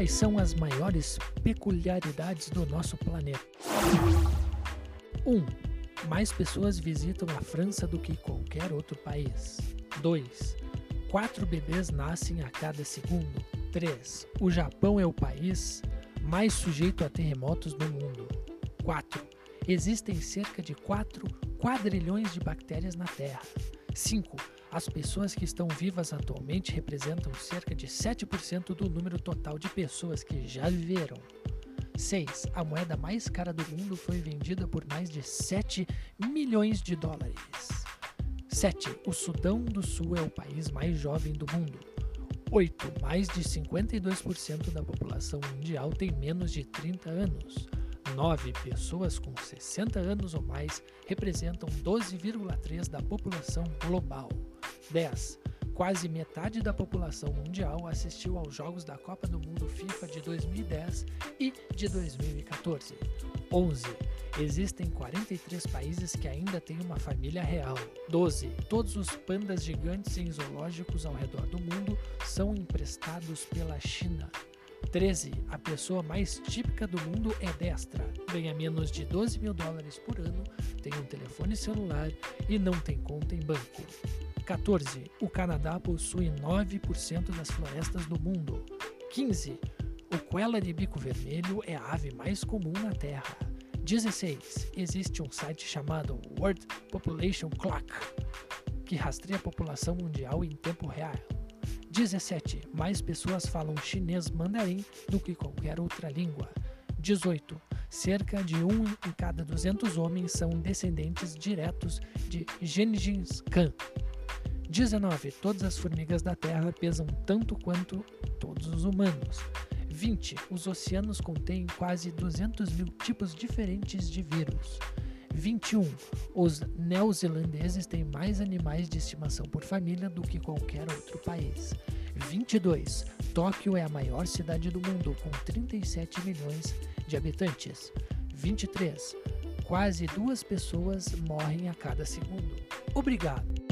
Quais são as maiores peculiaridades do nosso planeta? 1. Um, mais pessoas visitam a França do que qualquer outro país. 2. Quatro bebês nascem a cada segundo. 3. O Japão é o país mais sujeito a terremotos do mundo. 4. Existem cerca de 4 quadrilhões de bactérias na Terra. 5. As pessoas que estão vivas atualmente representam cerca de 7% do número total de pessoas que já viveram. 6. A moeda mais cara do mundo foi vendida por mais de 7 milhões de dólares. 7. O Sudão do Sul é o país mais jovem do mundo. 8. Mais de 52% da população mundial tem menos de 30 anos. 9 pessoas com 60 anos ou mais representam 12,3% da população global. 10. Quase metade da população mundial assistiu aos Jogos da Copa do Mundo FIFA de 2010 e de 2014. 11. Existem 43 países que ainda têm uma família real. 12. Todos os pandas gigantes em zoológicos ao redor do mundo são emprestados pela China. 13. A pessoa mais típica do mundo é destra, ganha menos de 12 mil dólares por ano, tem um telefone celular e não tem conta em banco. 14. O Canadá possui 9% das florestas do mundo. 15. O coela de bico vermelho é a ave mais comum na Terra. 16. Existe um site chamado World Population Clock, que rastreia a população mundial em tempo real. 17. Mais pessoas falam chinês mandarim do que qualquer outra língua. 18. Cerca de um em cada 200 homens são descendentes diretos de Gengis Khan. 19. Todas as formigas da Terra pesam tanto quanto todos os humanos. 20. Os oceanos contêm quase 200 mil tipos diferentes de vírus. 21. Os neozelandeses têm mais animais de estimação por família do que qualquer outro país. 22. Tóquio é a maior cidade do mundo, com 37 milhões de habitantes. 23. Quase duas pessoas morrem a cada segundo. Obrigado!